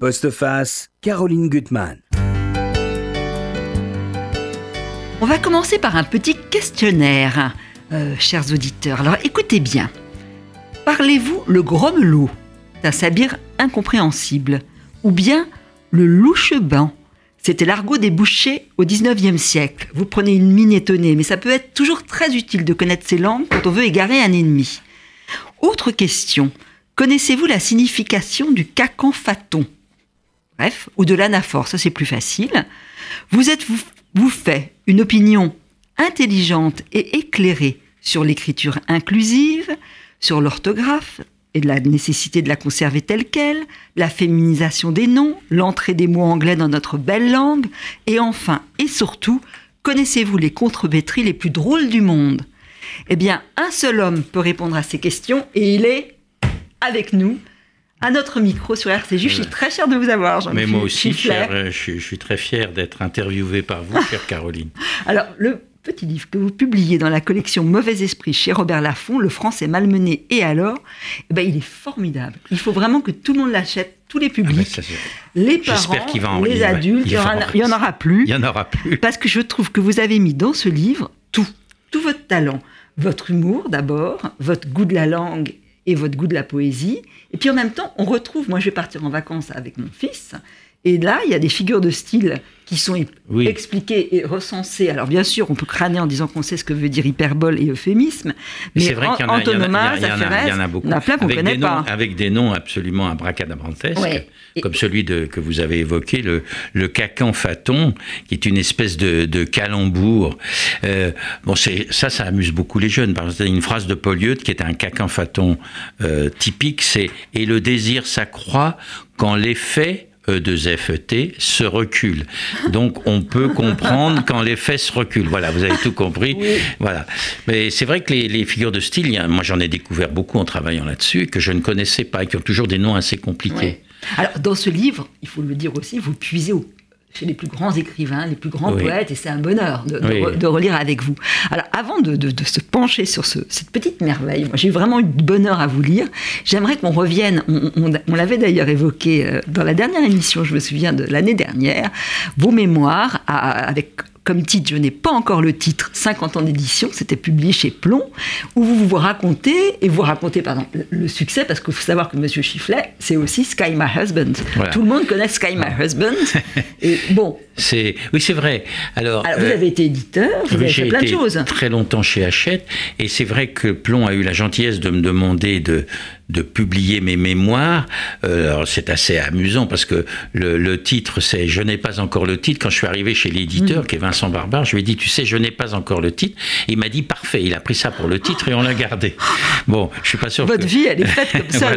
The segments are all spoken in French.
Postface, Caroline Gutmann. On va commencer par un petit questionnaire, euh, chers auditeurs. Alors écoutez bien. Parlez-vous le grommelot d'un sabir incompréhensible ou bien le loucheban C'était l'argot des bouchers au 19e siècle. Vous prenez une mine étonnée, mais ça peut être toujours très utile de connaître ces langues quand on veut égarer un ennemi. Autre question. Connaissez-vous la signification du cacanfaton Bref, ou de l'anaphore, ça c'est plus facile. Vous êtes vous, fait une opinion intelligente et éclairée sur l'écriture inclusive, sur l'orthographe et de la nécessité de la conserver telle qu'elle, la féminisation des noms, l'entrée des mots anglais dans notre belle langue, et enfin et surtout, connaissez-vous les contrepétries les plus drôles du monde? Eh bien, un seul homme peut répondre à ces questions et il est avec nous à notre micro sur RCJ. Je suis très fière de vous avoir, jean Mais moi aussi, cher, je, je, suis très fier d'être interviewé par vous, chère Caroline. Alors, le petit livre que vous publiez dans la collection Mauvais Esprit chez Robert Laffont, Le français malmené et alors, eh ben, il est formidable. Il faut vraiment que tout le monde l'achète, tous les publics, ah ben les parents, les adultes, il, il, y en aura plus. Il y en aura plus. Parce que je trouve que vous avez mis dans ce livre tout, tout votre talent. Votre humour d'abord, votre goût de la langue votre goût de la poésie. Et puis en même temps, on retrouve, moi je vais partir en vacances avec mon fils, et là, il y a des figures de style qui sont expliquées et recensées. Alors bien sûr, on peut crâner en disant qu'on sait ce que veut dire hyperbole et euphémisme, mais c'est vrai qu'il y, en a, il y en a beaucoup. Il y en a plein qu'on connaît pas. avec des noms absolument abracadabrantesques, comme celui de, que vous avez évoqué, le, le cacan faton, qui est une espèce de, de calembour. Euh, bon, ça, ça amuse beaucoup les jeunes. Par exemple, une phrase de Paul qui est un cacan faton euh, typique, c'est « Et le désir s'accroît quand l'effet E2FET se recule. Donc on peut comprendre quand les fesses reculent. Voilà, vous avez tout compris. Voilà. Mais c'est vrai que les, figures de style, moi j'en ai découvert beaucoup en travaillant là-dessus, que je ne connaissais pas, qui ont toujours des noms assez compliqués. Alors dans ce livre, il faut le dire aussi, vous puisez au chez les plus grands écrivains, les plus grands poètes, et c'est un bonheur de, relire avec vous. Alors, avant de, se pencher sur cette petite merveille, moi j'ai vraiment eu du bonheur à vous lire. J'aimerais qu'on revienne, on, l'avait d'ailleurs évoqué euh, dans la dernière émission, je me souviens de l'année dernière, vos mémoires avec comme titre, je n'ai pas encore le titre, 50 ans d'édition, c'était publié chez Plomb, où vous vous racontez, et vous racontez pardon, le succès, parce qu'il faut savoir que Monsieur Chifflet, c'est aussi Sky My Husband. Tout le monde connaît Sky My Husband. et bon. C'est, oui, c'est vrai. Alors, vous avez été éditeur, vous avez fait plein de choses. Très longtemps chez Hachette, et c'est vrai que Plomb a eu la gentillesse de me demander de, de publier mes mémoires. Euh, c'est assez amusant parce que le, le titre c'est Je n'ai pas encore le titre. Quand je suis arrivé chez l'éditeur, mmh. qui est Vincent Barbare, je lui ai dit Tu sais, je n'ai pas encore le titre. il m'a dit Parfait. Il a pris ça pour le titre et on l'a gardé. Bon, je suis pas sûr. Votre vie, elle est faite comme ça.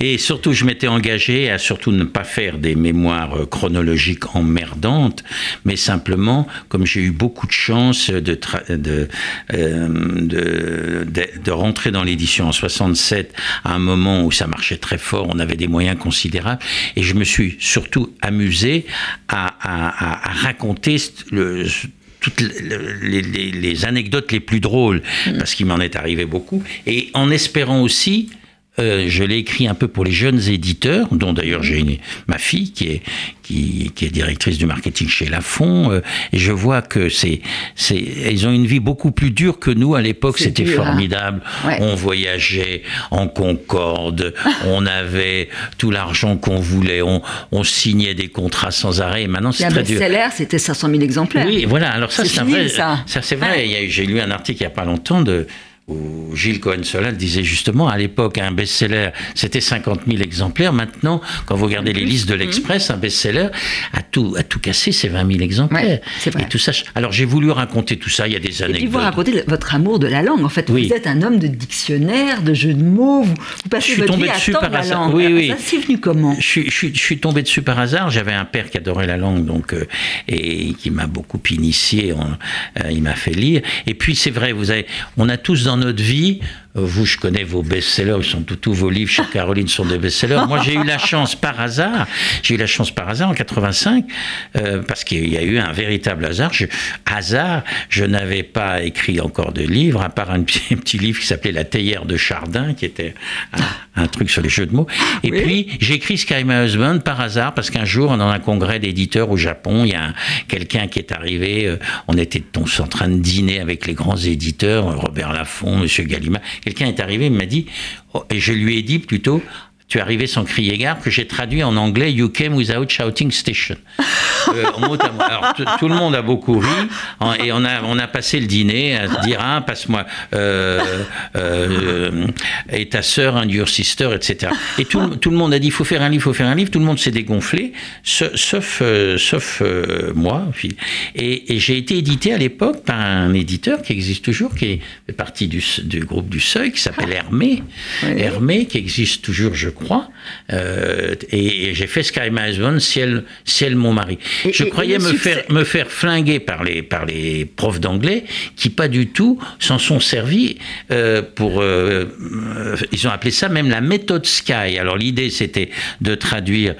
Et surtout, je m'étais engagé à surtout ne pas faire des mémoires euh, chronologiques emmerdantes, mais simplement, comme j'ai eu beaucoup de chance de, de, euh, de, de, de rentrer dans l'édition en 67 à un moment moment où ça marchait très fort, on avait des moyens considérables, et je me suis surtout amusé à, raconter le, toutes les, les, anecdotes les plus drôles, mm. parce qu'il m'en est arrivé beaucoup, et en espérant aussi euh, je l'ai écrit un peu pour les jeunes éditeurs, dont d'ailleurs j'ai ma fille qui est, qui, qui, est directrice du marketing chez Lafon, euh, et je vois que c'est, c'est, ils ont une vie beaucoup plus dure que nous à l'époque. C'était hein. formidable. On voyageait en Concorde, on avait tout l'argent qu'on voulait, on, on, signait des contrats sans arrêt. Et maintenant, c'est très dur. best-seller, c'était 500 000 exemplaires. Oui, voilà. Alors ça, c'est vrai. Ça, ça c'est vrai. J'ai lu un article il y a pas longtemps de où Gilles Cohen-Solal disait justement à l'époque un best-seller c'était 50 000 exemplaires. Maintenant, quand vous regardez les listes de l'Express, un best-seller à tout, à tout casser, c'est 20 000 exemplaires. Et tout ça. Alors j'ai voulu raconter tout ça. Il y a des années. Et puis vous racontez votre amour de la langue. En fait, vous êtes un homme de dictionnaire, de jeux de mots. Vous, passez je suis votre vie dessus par la hasard. Langue. Oui, oui. Ça, c'est venu comment je, je, je, suis tombé dessus par hasard. J'avais un père qui adorait la langue, donc euh, et qui m'a beaucoup initié. Euh, il m'a fait lire. Et puis c'est vrai, vous avez, on a tous dans notre vie vous, je connais vos best-sellers, sont tous vos livres chez Caroline sont des best-sellers. Moi, j'ai eu la chance par hasard, j'ai eu la chance par hasard en 85, euh, parce qu'il y a eu un véritable hasard. Je, hasard, je n'avais pas écrit encore de livre, à part un petit, petit livre qui s'appelait La théière de Chardin, qui était un, un, truc sur les jeux de mots. Et Oui. puis, j'ai écrit Sky My Husband par hasard, parce qu'un jour, dans un congrès d'éditeurs au Japon, il y a un- quelqu'un qui est arrivé, euh, on était en train de dîner avec les grands éditeurs, euh, Robert Laffont, Monsieur Gallimard. Quelqu'un est arrivé, il m'a dit, oh, et je lui ai dit plutôt, tu es arrivé sans crier gare, que j'ai traduit en anglais You came without shouting station. Euh. Alors tout- le monde a beaucoup ri en- et on a, on a passé le dîner à se dire ah, passe-moi euh, euh, et ta sœur, un your sister, etc. Et tout, le- tout le monde a dit il faut faire un livre, il faut faire un livre. Tout le monde s'est dégonflé, sa- sauf, euh, sauf euh, moi. Et, et j'ai été édité à l'époque par un éditeur qui existe toujours, qui fait partie du, du groupe du Seuil, qui s'appelle Hermé. Oui. Hermé, qui existe toujours, je crois. Euh, et, et j'ai fait Sky My Husband, Ciel, Ciel mon mari. Et- je et- croyais me, succès- faire, me faire flinguer par les, par les profs d'anglais qui, pas du tout, s'en sont servis euh, pour. euh, ils ont appelé ça même la méthode Sky. Alors l'idée, c'était de traduire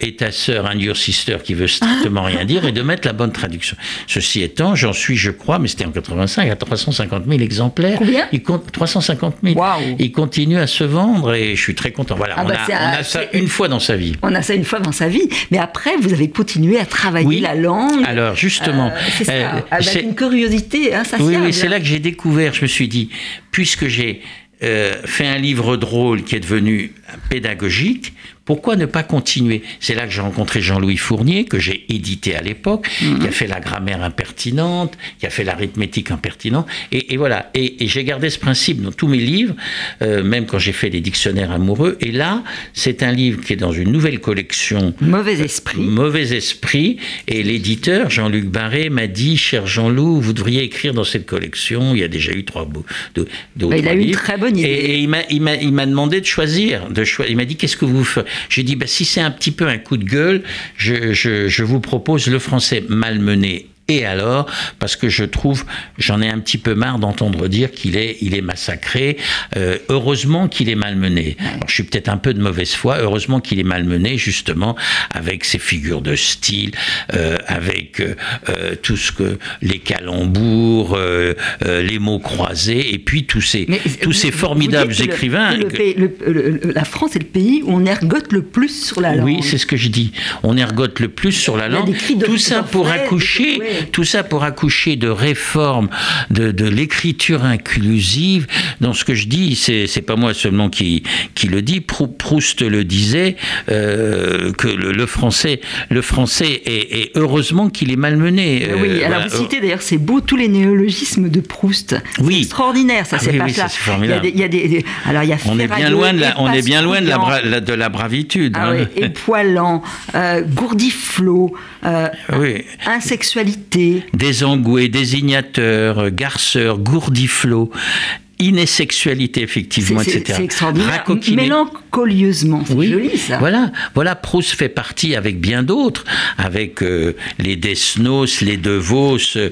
Et ta sœur, un your sister qui veut strictement rien dire et de mettre la bonne traduction. Ceci étant, j'en suis, je crois, mais c'était en 85, à 350 000 exemplaires. Combien? Il compte 350 000. Waouh. Il continue à se vendre et je suis très content. Voilà, Ah on, bah a, on a ça une fois dans sa vie. On a ça une fois dans sa vie, mais après, vous avez continué à travailler Oui. la langue. Alors justement, Euh, c'est ça, euh, avec une curiosité insatiable. Oui, oui, c'est là que j'ai découvert. Je me suis dit, puisque j'ai euh, fait un livre drôle qui est devenu pédagogique, pourquoi ne pas continuer? C'est là que j'ai rencontré Jean-Louis Fournier, que j'ai édité à l'époque, qui a fait la grammaire impertinente, qui a fait l'arithmétique impertinente. Et, et voilà. Et, et j'ai gardé ce principe dans tous mes livres, euh, même quand j'ai fait des dictionnaires amoureux. Et là, c'est un livre qui est dans une nouvelle collection Mauvais esprit. Mauvais esprit. Et l'éditeur, Jean-Luc Barré, m'a dit, cher Jean-Loup, vous devriez écrire dans cette collection. Il y a déjà eu trois d'autres Bah, il a eu une très bonne idée. Et, et il m'a- demandé de choisir. De il m'a dit, qu'est-ce que vous faites J'ai dit, bah, si c'est un petit peu un coup de gueule, je, je- je vous propose le français malmené. Et alors, parce que je trouve, j'en ai un petit peu marre d'entendre dire qu'il est, il est massacré. Euh, heureusement qu'il est malmené. Alors, je suis peut-être un peu de mauvaise foi. Heureusement qu'il est malmené, justement, avec ses figures de style, euh, avec euh, tout ce que les calembours, les mots croisés, et puis tous ces, Mais tous ces formidables que écrivains. que le que- pays- le- le- le- la France est le pays où on ergote le plus sur la langue. Oui, c'est ce que je dis. On ergote le plus sur la langue. Tout ça pour accoucher, ouais. Tout ça pour accoucher de réformes de, de l'écriture inclusive. Dans ce que je dis, c'est c'est pas moi seulement qui qui le dit. Prou- Proust le disait euh, que le, le français, le français est, heureusement qu'il est malmené. Euh, oui, Euh, alors voilà. vous citez d'ailleurs, c'est beau, tous les néologismes de Proust. C'est Oui. extraordinaire, ça, Ah c'est oui, pas oui, ça. c'est formidable. Il y a des, il y a des- des- alors il y a On est bien loin de la, on est bien loin de la, Espace bra- la- de la bravitude. Ah hein. oui, époilant, euh, gourdiflot, Oui. insexualité. Désangoué, désignateur, euh, garceur, gourdiflot, inessexualité, effectivement, etc. c'est extraordinaire. Mélancolieusement, c'est Oui, joli ça. Voilà, voilà, Proust fait partie avec bien d'autres, avec euh, les Desnos, les De Vos, euh,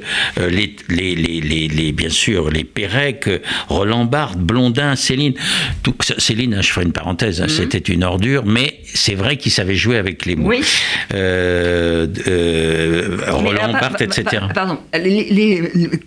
les, les, les, les, bien sûr les Pérec, Roland Barthes, Blondin, Céline. Tout, Céline, hein, je ferai une parenthèse, hein, c'était une ordure, mais c'est vrai qu'il savait jouer avec les mots. Mhm. Oui. Euh, Roland pa- Barthes, etc. pa- Pardon,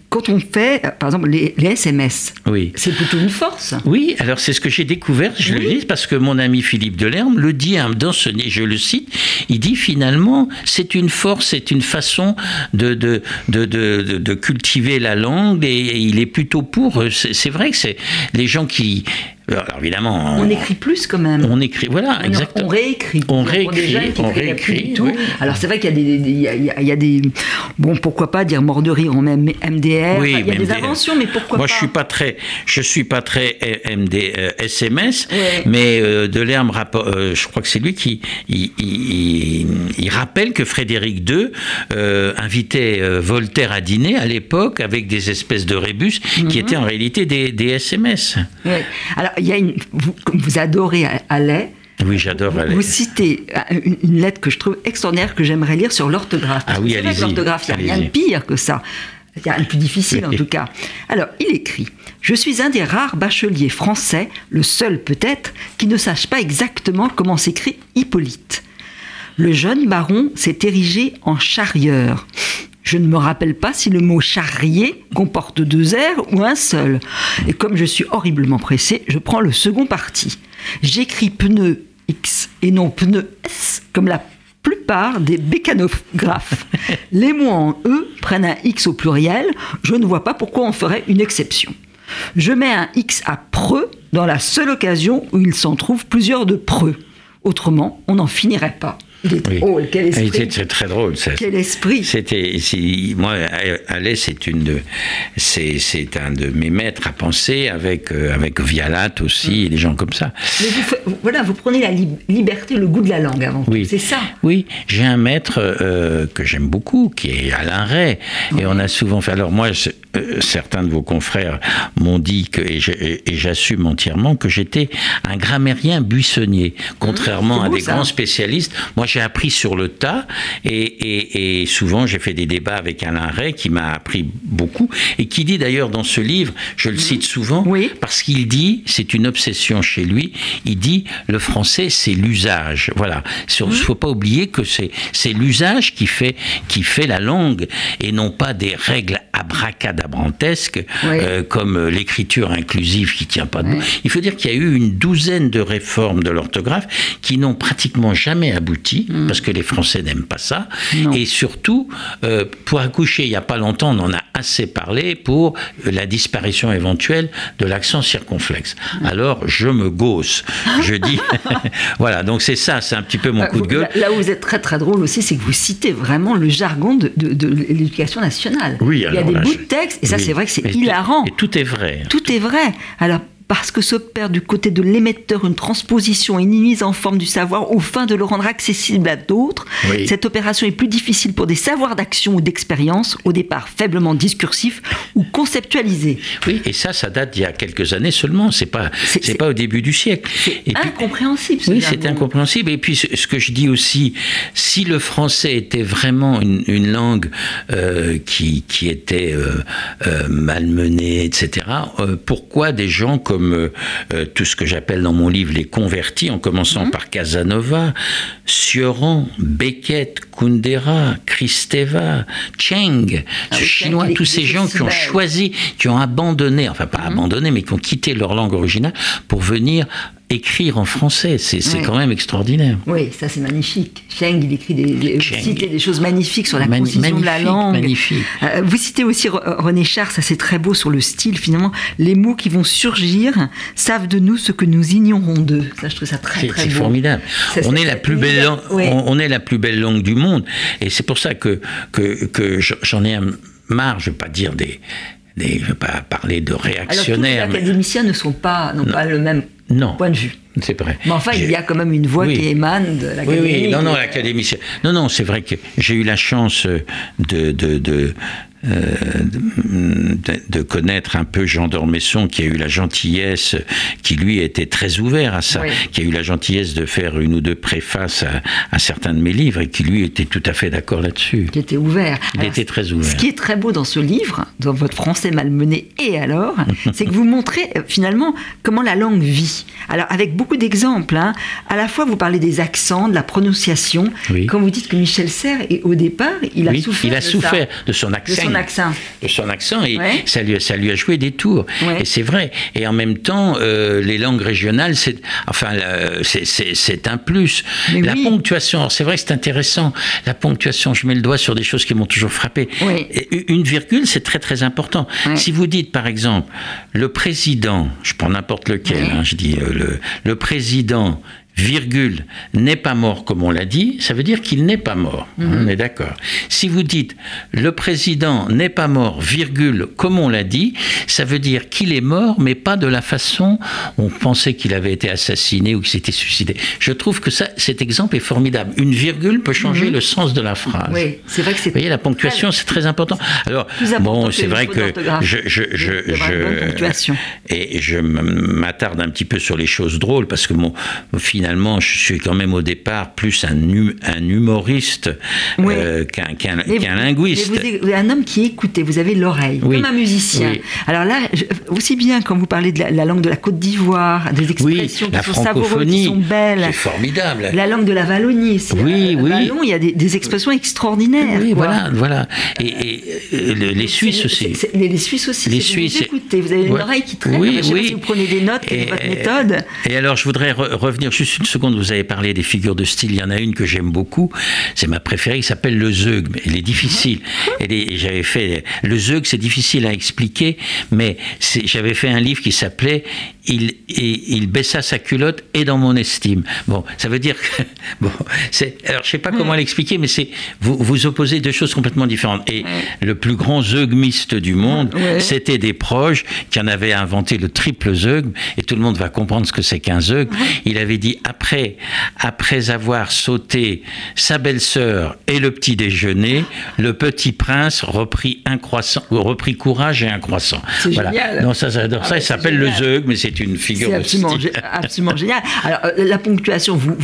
quand on fait, par exemple, les, les SMS, Oui. C'est plutôt une force. Oui, alors c'est ce que j'ai découvert, je le dis, parce que mon ami Philippe Delerme le dit hein, dans ce je le cite, il dit finalement, c'est une force, c'est une façon de, de, de, de, de- de cultiver la langue, et, et il est plutôt pour. C'est c'est vrai que c'est les gens qui. Alors évidemment, On écrit plus quand même. on écrit, voilà, On- exactement. On réécrit. On réécrit, on réécrit, tout. oui. Alors c'est vrai qu'il y a des, des- il y a, il y des, bon pourquoi pas dire mort de rire en même MDR. Oui, il y a des MDR. inventions, mais pourquoi Moi, pas je suis pas très, je suis pas très euh, MD, euh, SMS, Ouais. mais euh, Delerme, euh, je crois que c'est lui qui, il, il- il- il rappelle que Frédéric II euh, invitait euh, Voltaire à dîner à l'époque avec des espèces de rébus Mhm. qui étaient en réalité des, des SMS. Ouais. Alors il y a une, vous, adorez Allais. Oui, j'adore aller. vous citez une, une lettre que je trouve extraordinaire que j'aimerais lire sur l'orthographe. Ah oui, allez-y, L'orthographe, il n'y a rien de pire que ça. Il y a un plus difficile en tout cas. Alors, il écrit Je suis un des rares bacheliers français, le seul peut-être, qui ne sache pas exactement comment s'écrit Hippolyte. Le jeune baron s'est érigé en charrieur. Je ne me rappelle pas si le mot charrier comporte deux R ou un seul. Et comme je suis horriblement pressé, je prends le second parti. J'écris pneu X et non pneu S comme la plupart des bécanographes. Les mots en E prennent un X au pluriel. Je ne vois pas pourquoi on ferait une exception. Je mets un X à preux dans la seule occasion où il s'en trouve plusieurs de preux. Autrement, on n'en finirait pas. Il est drôle, quel esprit. C'est très drôle, ça. Quel esprit. C'était, moi, Alès, c'est une de, c'est, un de mes maîtres à penser avec, euh, avec Vialat aussi, et des gens comme ça. Mais vous, voilà, vous prenez la liberté, le goût de la langue avant oui. c'est ça. Oui, j'ai un maître euh, que j'aime beaucoup, qui est Alain Ray, et on a souvent fait. Alors moi, euh, certains de vos confrères m'ont dit que, et j'assume entièrement que j'étais un grammairien buissonnier, contrairement à des grands spécialistes. Moi, j'ai appris sur le tas et, souvent j'ai fait des débats avec Alain Ray qui m'a appris beaucoup et qui dit d'ailleurs dans ce livre, je le cite souvent, parce qu'il dit, c'est une obsession chez lui, il dit le français c'est l'usage. Voilà, il ne faut pas oublier que c'est l'usage qui fait, qui fait la langue et non pas des règles abracadabrantesques euh, comme l'écriture inclusive qui tient pas debout. Il faut dire qu'il y a eu une douzaine de réformes de l'orthographe qui n'ont pratiquement jamais abouti Parce que les Français n'aiment pas ça. Et surtout, euh, pour accoucher, il n'y a pas longtemps, on en a assez parlé pour la disparition éventuelle de l'accent circonflexe. Mm. Alors, je me gausse. Je dis, voilà, donc c'est ça, c'est un petit peu mon euh, coup de gueule. Là où vous êtes très très drôle aussi, c'est que vous citez vraiment le jargon de, l'éducation nationale. Oui, il y a des bouts de texte, et ça c'est vrai que c'est hilarant. Et tout est vrai. Tout est vrai. Alors parce que s'opère du côté de l'émetteur une transposition et une mise en forme du savoir au fin de le rendre accessible à d'autres. Cette opération est plus difficile pour des savoirs d'action ou d'expérience, au départ faiblement discursifs ou conceptualisés. Oui, et ça, ça date d'il y a quelques années seulement, c'est pas, c'est pas au début du siècle. C'est incompréhensible. Oui, c'est incompréhensible. Et puis, ce que je dis aussi, si le français était vraiment une, langue euh, qui, qui, était euh, euh, malmenée, etc., pourquoi des gens comme euh, euh, tout ce que j'appelle dans mon livre les convertis, en commençant mhm. par Casanova, Sioran, Beckett, Kundera, Kristeva, Cheng, ah ce chinois, tous ces gens qui ont choisi, qui ont abandonné, enfin pas mhm. abandonné, mais qui ont quitté leur langue originale pour venir écrire en français. C'est quand même extraordinaire. Oui, ça c'est magnifique. Cheng, il écrit des, des choses magnifiques sur la concision de la langue. Magnifique. Euh, vous citez aussi René Char, ça c'est très beau sur le style finalement. Les mots qui vont surgir savent de nous ce que nous ignorons d'eux. Ça, je trouve ça très très beau. C'est formidable. on est la plus belle langue, on, est la plus belle langue du monde, et c'est pour ça que que, que j'en ai marre. Je ne veux pas dire des je ne vais pas parler de réactionnaires. Alors, tous les académiciens ne sont pas, n'ont pas le même non. point de vue. C'est vrai. Mais enfin, il y a quand même une voix qui émane de l'académie. Oui, oui, non, non, l'académicien. Non, non, c'est vrai que j'ai eu la chance de, de, de euh, de, connaître un peu Jean d'Ormesson, qui a eu la gentillesse, qui lui était très ouvert à ça, qui a eu la gentillesse de faire une ou deux préfaces à, certains de mes livres et qui lui était tout à fait d'accord là-dessus. Qui était ouvert. Il était très ouvert. Ce qui est très beau dans ce livre, dans votre français malmené et alors, c'est que vous montrez euh, finalement comment la langue vit. Alors avec beaucoup d'exemples, hein, à la fois vous parlez des accents, de la prononciation. Quand vous dites que Michel Serres, au départ, il a souffert, il a de, souffert de son accent son accent. De son accent, et ça, lui, ça lui a joué des tours. Et c'est vrai. Et en même temps, euh, les langues régionales, c'est enfin, c'est un plus. la ponctuation, c'est vrai que c'est intéressant. La ponctuation, je mets le doigt sur des choses qui m'ont toujours frappé. Une virgule, c'est très très important. Si vous dites, par exemple, le président, je prends n'importe lequel, hein, je dis euh, le, le président virgule, n'est pas mort comme on l'a dit, ça veut dire qu'il n'est pas mort. Mhm. On est d'accord. Si vous dites le président n'est pas mort, virgule, comme on l'a dit, ça veut dire qu'il est mort, mais pas de la façon on pensait qu'il avait été assassiné ou qu'il s'était suicidé. Je trouve que ça, cet exemple est formidable. Une virgule peut changer mhm. le sens de la phrase. Oui, c'est vrai que c'est. Vous voyez, la ponctuation, c'est très important. Alors, bon, c'est vrai que je, je, je, je et je m'attarde un petit peu sur les choses drôles parce que mon, finalement, je suis quand même au départ plus un, un humoriste euh, qu'un linguiste. vous êtes un homme qui écoutait, vous avez l'oreille, comme un musicien. Alors là, aussi bien quand vous parlez de la, langue de la Côte d'Ivoire, des expressions qui sont savoureuses, qui sont belles. C'est formidable. La langue de la Wallonie. Oui, oui. il y a des, expressions extraordinaires. Oui, voilà, voilà. Et, les Suisses aussi. les, Suisses aussi. Les Suisses. Vous écoutez, vous avez une oreille qui traîne. Oui, oui. Si vous prenez des notes, quelle est votre méthode Et alors, je voudrais revenir juste une seconde. Vous avez parlé des figures de style. Il y en a une que j'aime beaucoup. C'est ma préférée. qui s'appelle le zeug. Elle est difficile. J'avais fait le zeug, c'est difficile à expliquer, mais j'avais fait un livre qui s'appelait il, il baissa sa culotte et dans mon estime. Bon, ça veut dire que bon, c'est alors je sais pas comment l'expliquer, mais c'est vous vous opposez deux choses complètement différentes. Et le plus grand zeugmiste du monde, c'était des proches qui en avaient inventé le triple zeug, et tout le monde va comprendre ce que c'est qu'un zeug. Il avait dit après après avoir sauté sa belle-sœur et le petit déjeuner, le petit prince reprit un croissant, reprit courage et un croissant. Voilà. Génial. Non, ça, ça, ça, ça s'appelle le zeug, mais c'est une figure absolument, absolument génial. Alors, euh, la ponctuation, vous,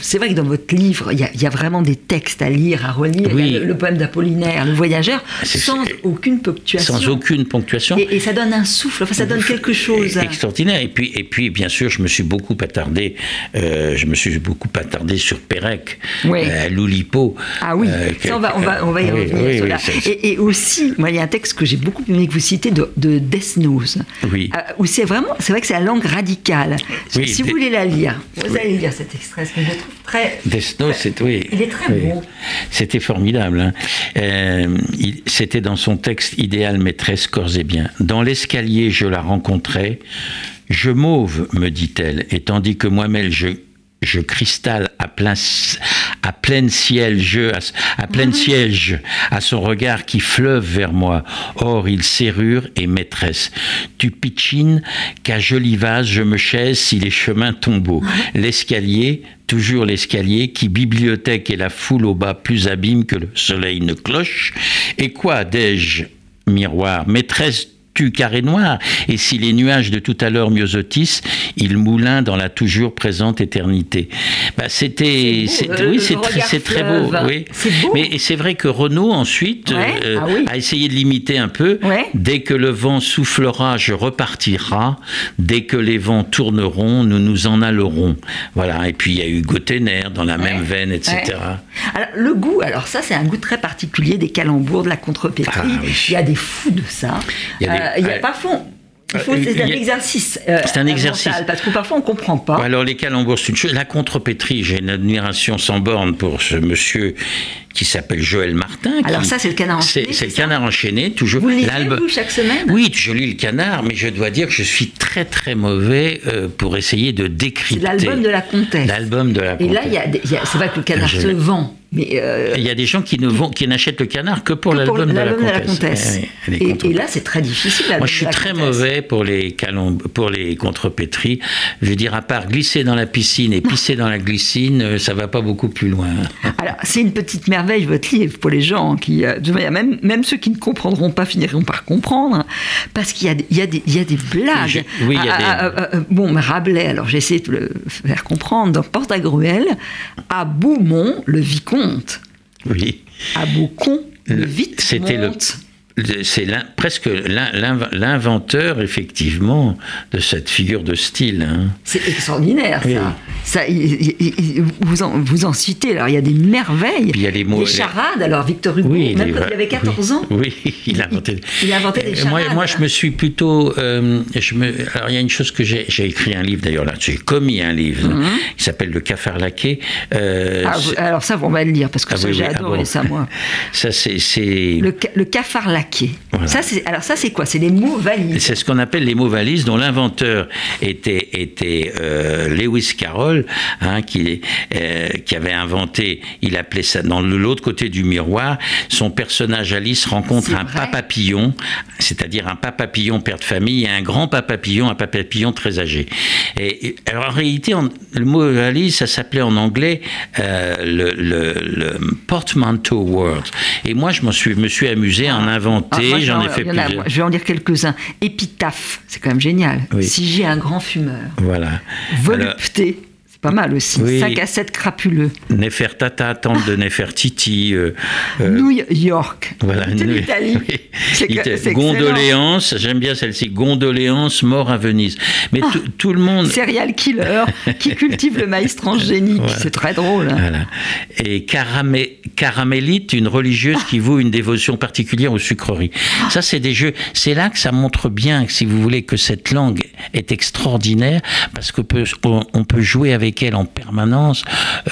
c'est vrai que dans votre livre, il y, a, vraiment des textes à lire, à relire. le, poème d'Apollinaire, Le Voyageur, sans aucune ponctuation. Sans aucune ponctuation. Et, ça donne un souffle, enfin, ça donne quelque chose. Extraordinaire. Et puis, et puis bien sûr, je me suis beaucoup attardé, euh, je me suis beaucoup attardé sur Pérec, euh, Loulipo. Ah oui, ça, on, va, on, va, on va y revenir. et, aussi, moi, il y a un texte que j'ai beaucoup aimé que vous citez de, de Desnos, oui. où c'est vraiment, c'est vrai que c'est la langue radicale. si vous voulez la lire, vous allez lire cet extrait, que je trouve très. c'est, oui. Il est très beau. C'était formidable. Hein. Euh, c'était dans son texte Idéal maîtresse, corps et bien. Dans l'escalier, je la rencontrais. Je mauve, me dit-elle, et tandis que moi-même je je cristal à plein, à plein ciel, je, à, plein mhm. siège, à son regard qui fleuve vers moi. Or, il serrure et maîtresse. Tu pitchines qu'à joli vase je me chaise si les chemins tombeaux. L'escalier, toujours l'escalier, qui bibliothèque et la foule au bas plus abîme que le soleil ne cloche. Et quoi, dis-je, miroir, maîtresse tu carré noir, et si les nuages de tout à l'heure miosotissent, il moulin dans la toujours présente éternité. Bah, c'était, oui, c'est très, très beau, oui. Mais c'est vrai que Renaud ensuite euh, ah a essayé de l'imiter un peu. Dès que le vent soufflera, je repartira. Dès que les vents tourneront, nous nous en allerons. Voilà. Et puis il y a eu Gotener dans la même veine, etc. Alors le goût, alors ça c'est un goût très particulier des calembours, de la contrepétrie. Ah, il y a des fous de ça. Il y a il n'y a pas fond. Euh, c'est un exercice. Euh, c'est un exercice. parce que parfois on ne comprend pas. Alors les calembours, c'est une chose. La contrepétrie, j'ai une admiration sans borne pour ce monsieur qui s'appelle Joël Martin. Alors ça, c'est le canard enchaîné. C'est le canard enchaîné, toujours. Vous lisez vous, chaque semaine? Oui, je lis le canard, mais je dois dire que je suis très très mauvais euh, pour essayer de décrypter. C'est l'album de la comtesse. L'album de la comtesse. Et là, c'est vrai que le canard se vend. Mais euh, il y a des gens qui ne vont, qui n'achètent le canard que pour l'album de, la comtesse. et, là, c'est très difficile. Moi, je suis très mauvais pour les pour les contrepétries. Je veux dire, à part glisser dans la piscine et pisser dans la glycine, euh, ça va pas beaucoup plus loin. Alors, c'est une petite merde votre livre pour les gens qui, euh, même, même ceux qui ne comprendront pas finiront par comprendre, parce qu'il y, y, a des, y a des blagues. oui, il y a ah, des... Ah, ah, bon, Rabelais, alors j'ai essayé de le faire comprendre, dans Porte-à-Gruel, à Beaumont, le vicomte. Oui. À Beaucon, le, vite C'était le c'est presque l'inventeur, effectivement, de cette figure de style. Hein. C'est extraordinaire, ça. ça vous, en, vous en citez, alors il y a des merveilles. il y a les, mots, charades, alors Victor Hugo, même quand il avait 14 ans. Oui, il a inventé, il, a inventé des charades. Moi, moi, je me suis plutôt. Euh, je me, alors, il y a une chose que j'ai écrit un livre d'ailleurs là, j'ai commis un livre mhm. qui s'appelle Le cafard laqué. Euh, ah, alors, ça, on va le lire, parce que ah ça, j'ai ah adoré ça, moi. Ça, c'est. Le, le cafard laqué ça, alors ça, c'est quoi? C'est les mots valises. C'est ce qu'on appelle les mots valises, dont l'inventeur était, était euh, Lewis Carroll, hein, qui, euh, qui avait inventé, il appelait ça dans l'autre côté du miroir, son personnage Alice rencontre un papillon, c'est-à-dire un papillon père de famille et un grand papillon, un papillon très âgé. Et, alors en réalité, le mot valise, ça s'appelait en anglais euh, le, le, portmanteau word. Et moi, je suis, me suis amusé à en ah, j'en ai fait plusieurs. je vais en dire quelques-uns. Épitaphe, c'est quand même génial. Si j'ai un grand fumeur. Voilà. Volupté pas mal aussi. Oui. 5 à 7 crapuleux. Nefertata, tante de Nefertiti. euh, euh, New York. Voilà, nous- l'Italie. oui. C'est j'aime bien celle-ci, Gondoléance, mort à Venise. Mais Ah. tout- le monde. Serial killer qui cultive le maïs transgénique. Voilà. C'est très drôle. hein. Voilà. Et Caramé- Caramélite, une religieuse qui voue une dévotion particulière aux sucreries. Ça, c'est des jeux. C'est là que ça montre bien, si vous voulez, que cette langue est extraordinaire parce que peut- on, on peut jouer avec elle en permanence,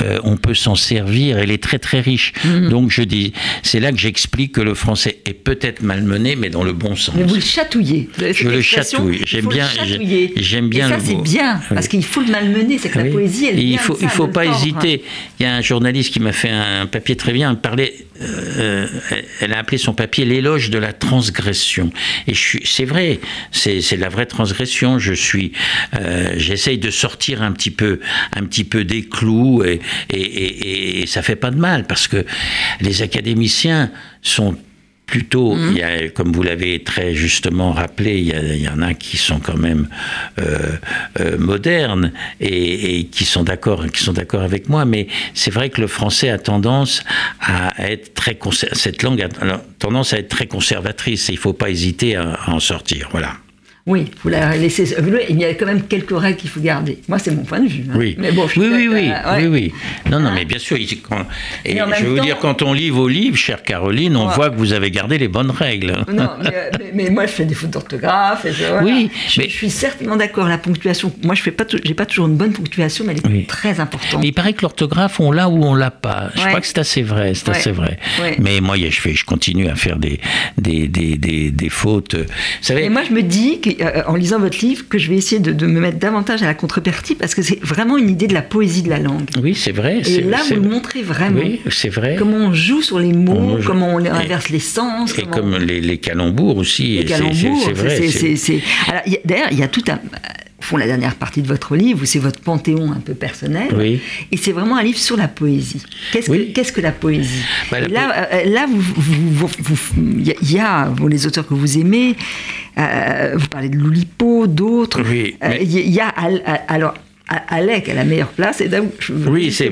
euh, on peut s'en servir. Elle est très très riche. Mm. Donc je dis, c'est là que j'explique que le français est peut-être malmené, mais dans le bon sens. Mais vous le chatouillez. Je le chatouille. il J'aime bien- j'aime bien Et ça, le c'est bien, parce qu'il faut le malmener. C'est que la poésie, elle il faut, ça, il faut pas tordre. hésiter. Il y a un journaliste qui m'a fait un papier très bien. Elle parlait, euh, elle a appelé son papier l'éloge de la transgression. Et c'est vrai, c'est, c'est la vraie transgression. Je suis, euh, j'essaye de sortir un petit peu, un petit peu des clous et, et, et, et ça fait pas de mal parce que les académiciens sont plutôt, il y a, comme vous l'avez très justement rappelé, il y, a- il y en a qui sont quand même euh, euh, modernes et, et qui sont d'accord, qui sont d'accord avec moi. Mais c'est vrai que le français a tendance à être très cette langue a tendance à être très conservatrice. Et il faut pas hésiter à, à en sortir. Voilà. Oui, vous la laissez. Il y a quand même quelques règles qu'il faut garder. Moi, c'est mon point de vue. hein. Oui, Mais bon, je oui, oui, oui, euh, ouais. oui, oui. Non, non, mais bien sûr. quand- et je veux vous temps- dire, quand on lit vos livres, chère Caroline, on Ouais. voit que vous avez gardé les bonnes règles. Non, mais, euh, mais- mais moi je fais des fautes d'orthographe. voilà. Oui, je, mais- je suis certainement d'accord. La ponctuation, moi je fais pas, j'ai pas toujours une bonne ponctuation, mais elle est Oui. très importante. Mais il paraît que l'orthographe, on l'a ou on l'a pas. Je Ouais. crois que c'est assez vrai, c'est assez vrai. Mais moi, je fais, je continue à faire des, des, des, des, des fautes. Vous savez, Et moi, je me dis, que, euh, en lisant votre livre, que je vais essayer de, de me mettre davantage à la contrepartie parce que c'est vraiment une idée de la poésie de la langue. oui, c'est vrai. Et c'est- là, vous le montrez vraiment. Oui, c'est vrai. Comment on joue sur les mots, On comment on Et- inverse les sens. Et comme les, les calembours aussi. les et calembours. C'est vrai. D'ailleurs, il y a tout un. Au fond, la dernière partie de votre livre, où c'est votre panthéon un peu personnel. Oui. Et c'est vraiment un livre sur la poésie. Qu'est-ce Oui. que, la poésie Bah, la là, euh, là, vous, vous- vous- vous- il y a- bon, les auteurs que vous aimez. euh, vous parlez de Loulipo, d'autres. Oui, Euh, mais- Il y a- y alors. Alec à la meilleure place, et là, je Oui, c'est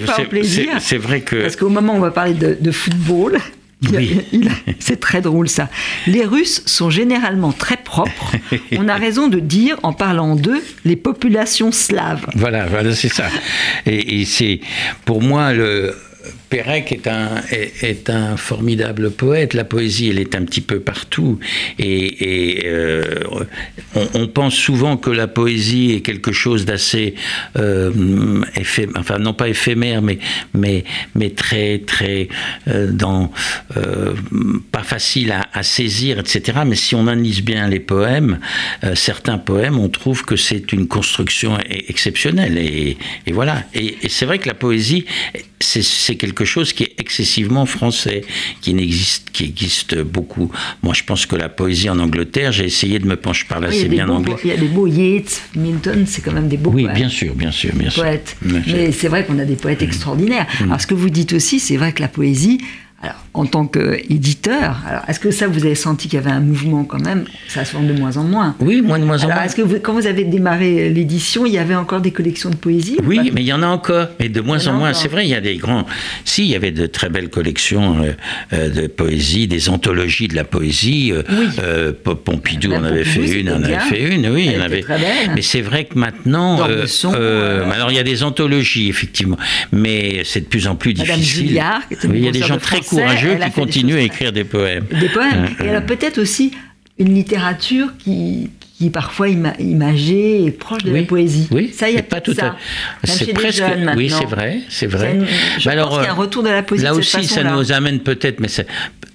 vrai que. Parce qu'au moment où on va parler de, de football, Oui. c'est très drôle ça. Les Russes sont généralement très propres. On a raison de dire, en parlant d'eux, les populations slaves. Voilà, voilà, c'est ça. Et, et c'est pour moi le Pérec est un est, un formidable poète. La poésie, elle est un petit peu partout. Et, euh, on, pense souvent que la poésie est quelque chose d'assez euh, enfin non pas éphémère, mais mais mais très très euh, dans euh, pas facile à, saisir, etc. Mais si on analyse bien les poèmes, certains poèmes, on trouve que c'est une construction e- exceptionnelle. Et, voilà. Et, et c'est vrai que la poésie, c'est c'est quelque chose qui est excessivement français, qui n'existe, qui existe beaucoup. Moi, je pense que la poésie en Angleterre, j'ai essayé de me pencher par là, Oui, c'est bien beaux- anglais. il y a des beaux Yeats, Milton, c'est quand même des beaux Oui, poètes. bien sûr, bien sûr, bien sûr. poètes. Bien sûr. Mais c'est vrai qu'on a des poètes extraordinaires. Alors, ce que vous dites aussi, c'est vrai que la poésie, alors, en tant qu'éditeur, alors est-ce que ça, vous avez senti qu'il y avait un mouvement quand même Ça se vend de moins en moins? Oui, moins de moins en moins. est-ce que vous- quand vous avez démarré l'édition, il y avait encore des collections de poésie ou Oui, mais il y en a encore, mais de moins en moins. C'est vrai, il y a des grands. Si, il y avait de très belles collections euh, euh, de poésie, des anthologies de la poésie. euh, Oui. euh, Pompidou Madame en avait Pompidou, fait une, en avait fait une, oui, il y Elle en était avait. très belle. Mais c'est vrai que maintenant, euh, alors il y a des anthologies effectivement, mais c'est de plus en plus Madame difficile. Une Oui, il y a des gens de très courageux a qui choses à écrire des poèmes. Des poèmes. Et alors peut-être aussi une littérature qui, qui est parfois ima- imagée et proche de oui, la poésie. Oui, ça, il y a c'est pas tout ça. à. C'est presque. jeunes oui, c'est vrai, c'est vrai. une- je Mais pense qu'il y a un retour de la poésie Là de cette aussi, ça nous amène peut-être, mais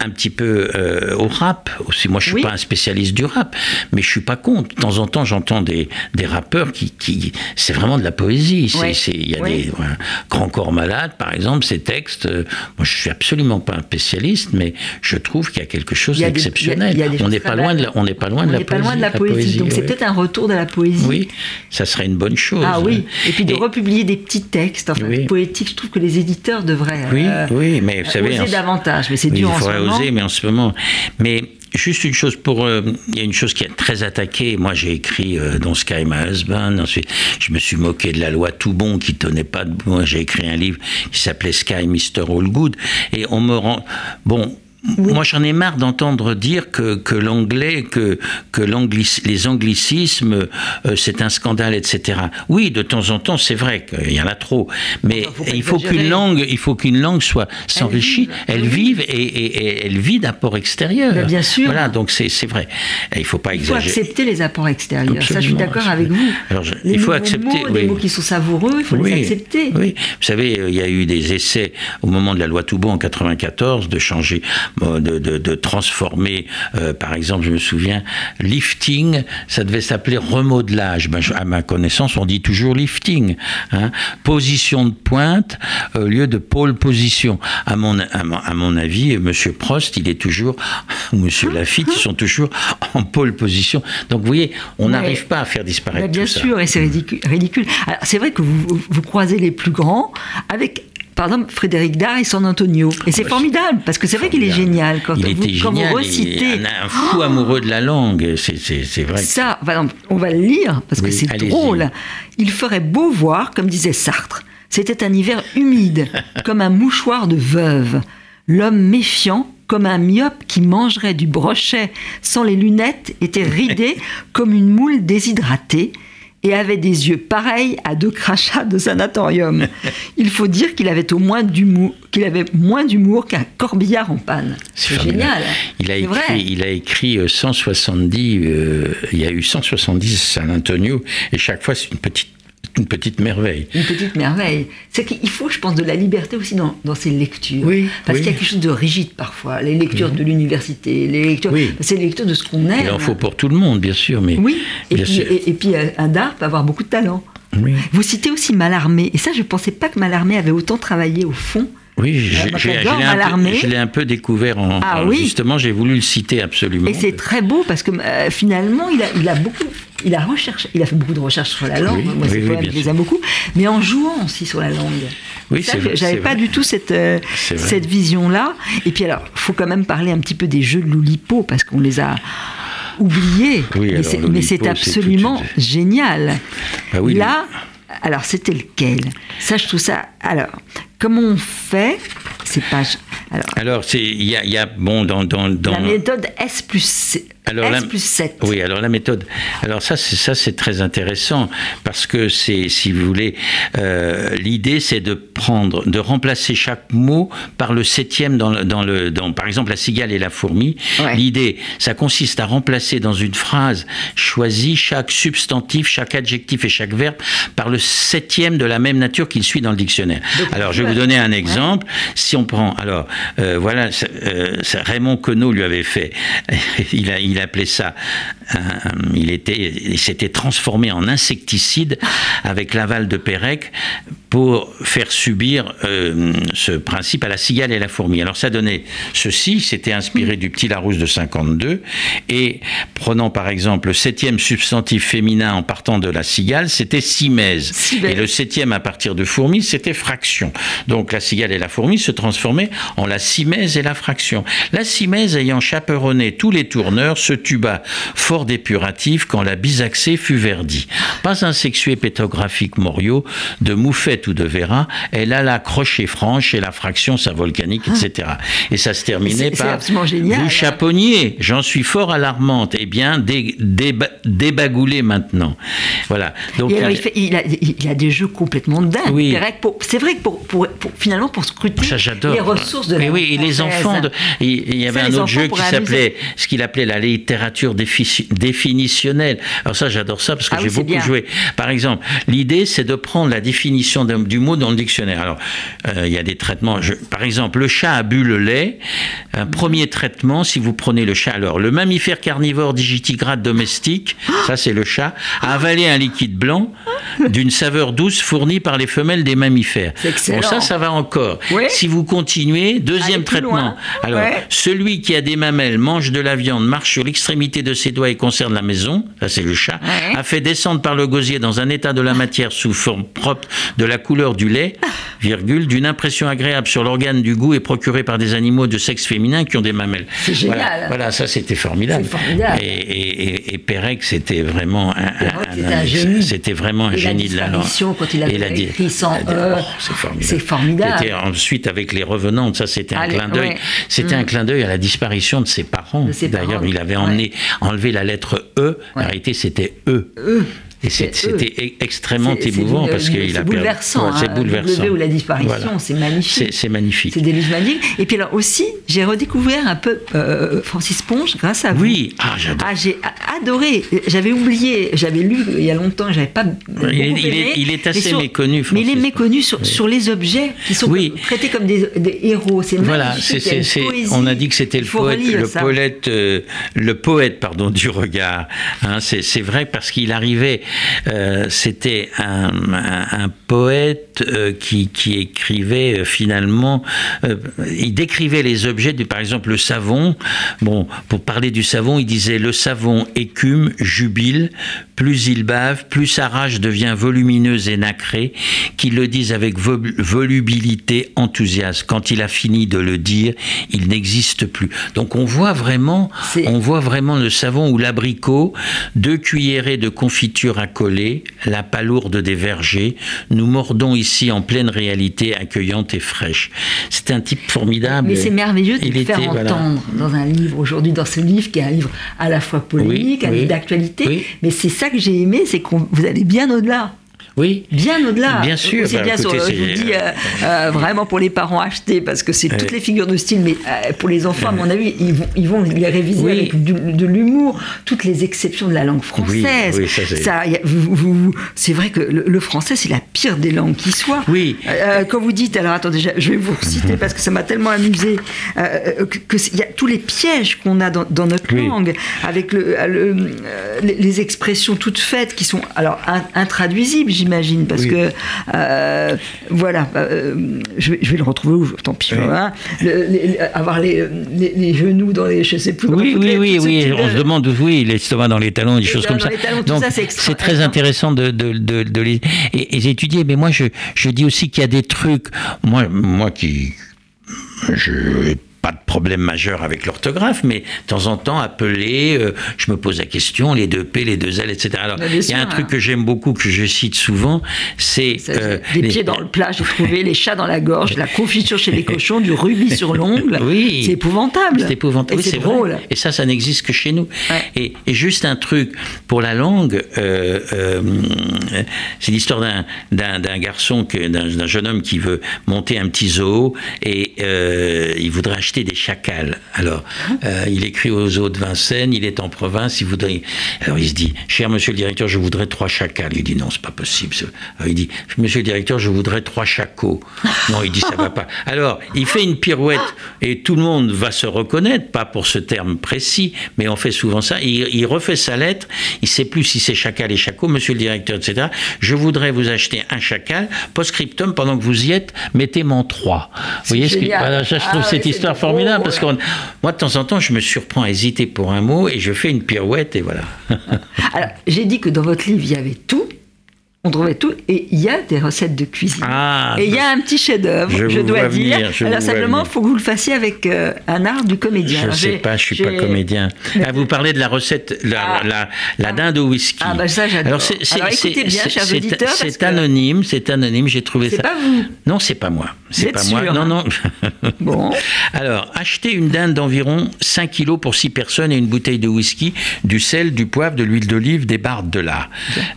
un petit peu euh, au rap aussi. Moi, je suis Oui. pas un spécialiste du rap, mais je suis pas contre. De temps en temps, j'entends des, des rappeurs qui, qui c'est vraiment de la poésie. C'est, Oui. il y a Oui. des voilà. Grand Corps Malade, par exemple, ces textes. euh, moi, je suis absolument pas un spécialiste, mais je trouve qu'il y a quelque chose d'exceptionnel. on n'est pas loin de la, on n'est pas loin On de la poésie. loin de la poésie. Donc c'est peut-être un retour de la poésie. Oui, ça serait une bonne chose. Ah oui, et puis de Et- republier des petits textes enfin, poétiques. Je trouve que les éditeurs devraient Oui, euh, oui, mais vous savez, davantage. Mais c'est dur il en ce faudrait moment. Mais en ce moment. Mais juste une chose pour. euh, Il y a une chose qui est très attaquée. Moi, j'ai écrit euh, dans Sky My Husband. Ensuite, je me suis moqué de la loi tout bon qui tenait pas de. Moi, j'ai écrit un livre qui s'appelait Sky Mr. All Good. Et on me rend. Bon. Moi, j'en ai marre d'entendre dire que, que l'anglais, que, les anglicismes, euh, c'est un scandale, etc. Oui, de temps en temps, c'est vrai qu'il y en a trop. Mais faut il faut exagérer. qu'une langue, il faut qu'une langue soit s'enrichit, vive. elle Oui. vive et, et- et elle vit d'apports extérieurs. Ben, bien sûr. Voilà, donc c'est vrai. Et il faut pas Il faut exagérer. accepter les apports extérieurs. ça, je suis Absolument, d'accord avec absolument. vous. Alors, je- les il faut accepter, Mots, oui. Des mots qui sont savoureux, il faut les accepter. Oui, vous savez, euh, il y a eu des essais au moment de la loi Toubon en 94 de changer, de, de- de transformer, euh, par exemple, je me souviens, lifting, ça devait s'appeler remodelage. Ben, je- à ma connaissance, on dit toujours lifting. hein. Position de pointe au lieu de pole position. À mon, à mon, à mon avis, Monsieur Prost, il est toujours, ou Monsieur Lafitte, ils sont toujours en pole position. Donc, vous voyez, on Ouais. n'arrive pas à faire disparaître Ben, bien tout ça. sûr, et c'est ridicule. ridicule. Alors, C'est vrai que vous croisez les plus grands avec. Par exemple, Frédéric Dard et San Antonio. Et c'est bah, formidable, parce que c'est vrai qu'il est génial. Quand, il vous, était quand génial, vous il recitez est un, un fou amoureux de la langue, c'est- vrai. ça, par exemple, on va le lire, parce que c'est drôle. Il ferait beau voir, comme disait Sartre. C'était un hiver humide, comme un mouchoir de veuve. L'homme méfiant, comme un myope qui mangerait du brochet sans les lunettes, était ridé comme une moule déshydratée et avait des yeux pareils à deux crachats de sanatorium. Il faut dire qu'il avait au moins d'humour, qu'il avait moins d'humour qu'un corbillard en panne. C'est génial. Il a vrai. écrit, il a écrit euh, 170. euh, il y a eu 170 San Antonio et chaque fois c'est une petite, une petite merveille. Une petite merveille. C'est qu'il faut, je pense, de la liberté aussi dans, dans ces lectures. Oui, Parce oui. qu'il y a quelque chose de rigide parfois. Les lectures de l'université, les lectures. Oui. C'est les lectures de ce qu'on aime. Il en faut pour tout le monde, bien sûr, mais Oui. Et bien puis, sûr. et, et puis, un dard peut avoir beaucoup de talent. Oui. Vous citez aussi Mallarmé. Et ça, je ne pensais pas que Mallarmé avait autant travaillé au fond. Oui, je l'ai un, peu- un découvert en. Ah oui. Justement, j'ai voulu le citer absolument. Et c'est très beau parce que euh, finalement, il a, il a beaucoup. Il a, recherché, il a fait beaucoup de recherches sur la langue. Oui, Moi, oui, oui, je les aime beaucoup. Mais en jouant aussi sur la langue. Oui, c'est vrai, J'avais pas vrai. du tout cette, euh, cette vision-là. Et puis alors, il faut quand même parler un petit peu des jeux de l'Oulipo parce qu'on les a oubliés. Oui, mais c'est- absolument tout- génial. Ah oui, Là, alors c'était lequel? Ça, je trouve ça. Alors, comment on fait C'est pas. Alors, Alors, c'est il y a, il y a- bon dans dans, dans la méthode S plus, Alors, S la- plus 7. Oui, alors la méthode. Alors ça, c'est ça, c'est très intéressant parce que c'est, si vous voulez, euh, l'idée, c'est de prendre, de remplacer chaque mot par le septième dans le, dans le, dans, par exemple, la cigale et la fourmi. Ouais. L'idée, ça consiste à remplacer dans une phrase choisie chaque substantif, chaque adjectif et chaque verbe par le septième de la même nature qu'il suit dans le dictionnaire. alors, je vais vous donner un exemple. Si on prend, alors, euh, voilà, euh, Raymond Queneau lui avait fait, il a, il appelait ça, il était, il s'était transformé en insecticide avec l'aval de Pérec pour faire subir euh, ce principe à la cigale et à la fourmi. Alors ça donnait ceci, c'était inspiré du petit Larousse de 52, et prenant par exemple le septième substantif féminin en partant de la cigale, c'était simèse. Et le septième à partir de fourmi, c'était fraction. Donc la cigale et la fourmi se transformaient en la simèse et la fraction. La simèse ayant chaperonné tous les tourneurs, se tuba fort dépuratif quand la bisaxée fut verdie. Pas un sexué pétographique Morio, de moufette ou de Vera, elle alla crochet franche et la fraction sa volcanique, etc. Et ça se terminait par génial. Vous chaponniez, j'en suis fort alarmante. Eh bien, dé, déba- débagoulez maintenant. Voilà. Donc, Et alors, il- il, fait- il a, il a des jeux complètement dingues. Oui. C'est vrai que pour, pour- pour- finalement, pour scruter Ça, les ressources de la Mais oui, et les enfants. de- Il y avait Ça, un autre jeu qui s'appelait, ce qu'il appelait la littérature défi- définitionnelle. Alors ça, j'adore ça parce que Ah j'ai oui, beaucoup joué. Par exemple, l'idée, c'est de prendre la définition d'un- du mot dans le dictionnaire. Alors, euh, il y a des traitements. Je- par exemple, le chat a bu le lait. Un premier traitement, si vous prenez le chat, alors le mammifère carnivore digitigrade domestique, ça c'est le chat, a avalé un liquide blanc d'une saveur douce fournie par les femelles des mammifères. C'est excellent. Bon, ça, ça va encore. Oui. Si vous continuez, deuxième Allez traitement. Alors, Ouais. celui qui a des mamelles, mange de la viande, marche sur l'extrémité de ses doigts et concerne la maison, ça c'est le chat, Ouais. a fait descendre par le gosier dans un état de la matière sous forme propre de la couleur du lait, virgule, d'une impression agréable sur l'organe du goût est procurée par des animaux de sexe féminin qui ont des mamelles. C'est génial. Voilà, voilà, ça c'était formidable. Et, et, et, et Pérec, c'était vraiment un, c'était vraiment un génie de la langue. quand il avait Et la écrit sans E, oh, c'est formidable. formidable. C'était ensuite avec les revenantes, ça c'était un clin d'œil. ouais. C'était Mm. un clin d'œil à la disparition de ses parents. D'ailleurs, il avait ouais. emmené, enlevé la lettre E. En réalité, c'était E. Eux. Et c'était e- extrêmement émouvant parce qu'il a perdu. C'est hein, bouleversant. W ou la disparition, Voilà. c'est magnifique. C'est- magnifique. C'est des livres magiques. Et puis alors aussi, j'ai redécouvert un peu euh, Francis Ponge grâce à vous. Oui, ah, j'adore. Ah, j'ai adoré. J'avais oublié, j'avais lu il y a longtemps, j'avais pas. il est- il est- il est assez sur- méconnu, Mais il est Francis. méconnu sur, sur les objets qui sont Oui. traités comme des, des héros. C'est Voilà, magnifique, poésie. on a dit que c'était le poète, le poète, euh, le poète, pardon, du regard. Hein, c'est vrai parce qu'il arrivait, euh, c'était un, un- un poète euh, qui, qui écrivait euh, finalement, il décrivait les objets, par exemple le savon. Bon, pour parler du savon, il disait le savon écume, jubile, plus il bave, plus sa rage devient volumineuse et nacrée, qu'il le dise avec vo- volubilité, enthousiasme. Quand il a fini de le dire, il n'existe plus. Donc on voit vraiment, on voit vraiment le savon ou l'abricot, deux cuillerées de confiture coller, la palourde des vergers. Nous mordons ici en pleine réalité accueillante et fraîche. C'est un type formidable. Mais c'est merveilleux de le faire était, voilà. entendre dans un livre aujourd'hui, dans ce livre qui est un livre à la fois polémique, Oui, un oui, livre d'actualité. oui. Mais c'est ça que j'ai aimé, c'est que vous allez bien au-delà. Oui. Bien au-delà. Bien sûr, C'est bah, bien, écoutez, sur- je dis euh, euh, vraiment pour les parents acheter parce que c'est toutes les figures de style, mais euh, pour les enfants, à mon avis, ils vont, ils vont les réviser Oui. avec du- de l'humour, toutes les exceptions de la langue française. oui, ça, c'est- Ça, c'est vrai que le, le français, c'est la pire des langues qui soit. Oui. Euh, quand vous dites, alors attendez, je vais vous citer parce que ça m'a tellement amusé, euh, que, que y a tous les pièges qu'on a dans, dans notre Oui. langue, avec le, euh, le- euh, les, expressions toutes faites qui sont alors in- intraduisibles, j'imagine, parce Oui. que euh, voilà, euh, je, vais, je vais le retrouver où Tant pis. Oui. hein. Le- les- avoir les, les- les genoux dans les, je sais plus. Oui, oui, les- oui, oui. On se demande, oui, l'estomac dans les talons, des choses comme dans ça. les talons, tout Donc, c'est très intéressant de, de, de, de les et, et étudier. Mais moi, je, je dis aussi qu'il y a des trucs. Moi, moi qui. Je pas de problème majeur avec l'orthographe, mais de temps en temps, appeler, euh, je me pose la question, les deux P, les deux L, etc. Alors, il y a un truc hein. que j'aime beaucoup, que je cite souvent, c'est... Euh, les- pieds dans le plat, j'ai trouvé les chats dans la gorge, la confiture chez les cochons, du rubis sur l'ongle. Oui. C'est épouvantable. C'est épouvantable. Oui, c'est vrai. drôle. Et ça, ça n'existe que chez nous. Ouais. Et, et juste un truc pour la langue, euh, c'est l'histoire d'un, garçon, que, d'un, jeune homme qui veut monter un petit zoo et il voudrait acheter des chacals. Alors, euh, il écrit au zoo de Vincennes, il est en province, il voudrait. Alors il se dit, cher monsieur le directeur, je voudrais trois chacals. Il dit non, c'est pas possible. Alors, il dit, monsieur le directeur, je voudrais trois chacos. Non, il dit ça va pas. Alors, il fait une pirouette et tout le monde va se reconnaître, pas pour ce terme précis, mais on fait souvent ça. Il, il refait sa lettre, il sait plus si c'est chacal et chaco, monsieur le directeur, etc. Je voudrais vous acheter un chacal, post-scriptum, pendant que vous y êtes, mettez-moi trois. Vous voyez ce que, voilà, ça, je trouve Ah cette ouais, histoire formidable parce que moi, de temps en temps, je me surprends à hésiter pour un mot et je fais une pirouette et voilà. Alors, j'ai dit que dans votre livre, il y avait tout. On trouvait tout. Et il y a des recettes de cuisine. Ah, et il y a un petit chef-d'œuvre, je dois dire. venir, je Alors, simplement, il faut que vous le fassiez avec euh, un art du comédien. Je ne sais pas, je suis pas comédien. Ah, vous parlez de la recette, la, Ah. la, la dinde au whisky. Ah, bah, ça, j'adore. Alors, écoutez bien, chers c'est- auditeurs, C'est que- anonyme, c'est anonyme, j'ai trouvé C'est ça. pas vous. Non, c'est pas moi. C'est pas moi. sûr, Non, hein non. Bon. Alors, achetez une dinde d'environ 5 kilos pour 6 personnes et une bouteille de whisky, du sel, du poivre, de l'huile d'olive, des barres de lard.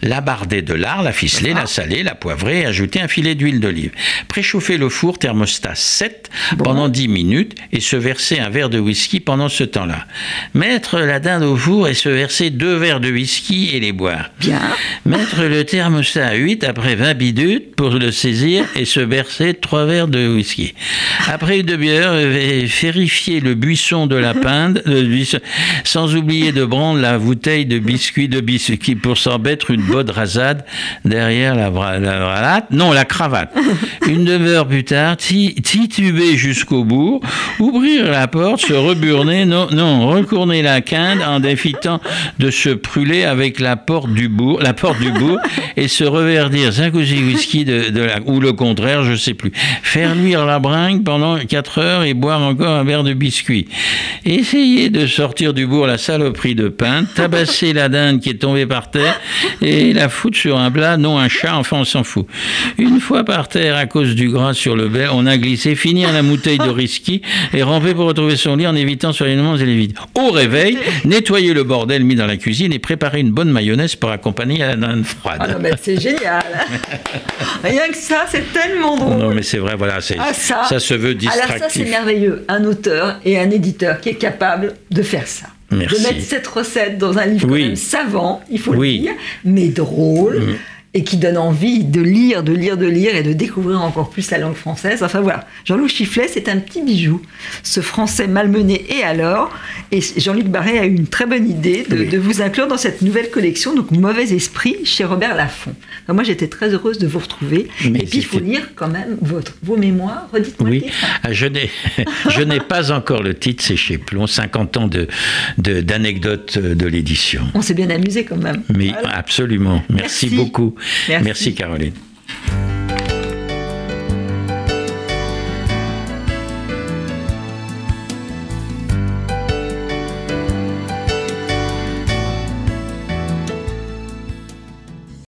La bardée de lard, la ficelée, la salée, la poivrée, et ajoutez un filet d'huile d'olive. Préchauffez le four thermostat 7 pendant 10 minutes et se verser un verre de whisky pendant ce temps-là. Mettre la dinde au four et se verser deux verres de whisky et les boire. Bien. Mettre le thermostat à 8 après 20 minutes pour le saisir et se verser 3 verres de whisky. Après une demi-heure, euh, vérifier le buisson de la pinde, le buisson- sans oublier de prendre la bouteille de biscuits de biscuits pour s'en mettre une bonne rasade derrière la, bra- la bravate, non, la cravate. Une demi-heure plus tard, ti- tituber jusqu'au bout, ouvrir la porte, se reburner, non, non, recourner la quinte en défitant de se brûler avec la porte du bourg, la porte du bourg, et se reverdir cinq ou six whisky de, de la- ou le contraire, je sais plus. Faire luire la bringue pendant quatre heures et boire encore un verre de biscuit. Essayer de sortir du bourg la saloperie de pain, tabasser la dinde qui est tombée par terre et la foutre sur un plat, non un chat, enfin on s'en fout. Une fois par terre à cause du gras sur le bec, on a glissé, finir la bouteille de whisky et ramper pour retrouver son lit en évitant soigneusement et les vides. Au réveil, nettoyer le bordel mis dans la cuisine et préparer une bonne mayonnaise pour accompagner à la dinde froide. Ah non, mais c'est génial. Rien que ça, c'est tellement drôle. Non, mais c'est vrai, voilà, c'est, Ah, ça. ça se veut Alors ça, c'est distractif. merveilleux. Un auteur et un éditeur qui est capable de faire ça. Merci. De mettre cette recette dans un livre Oui. savant, il faut Oui. le dire, mais drôle. Mm. Et qui donne envie de lire, de lire, de lire et de découvrir encore plus la langue française. Enfin voilà, Jean-Loup Chifflet, c'est un petit bijou. Ce français malmené et alors. Et Jean-Luc Barré a eu une très bonne idée de, Oui. de vous inclure dans cette nouvelle collection, donc Mauvais Esprit, chez Robert Laffont. Enfin, moi, j'étais très heureuse de vous retrouver. Mais et puis, il faut lire quand même votre, vos mémoires. Redites-moi Oui. Ah, je n'ai, je n'ai pas encore le titre, c'est chez Plomb, 50 ans de, de- d'anecdotes de l'édition. On s'est bien amusé quand même. Mais Voilà. absolument. Merci, Merci. beaucoup. Merci, Caroline.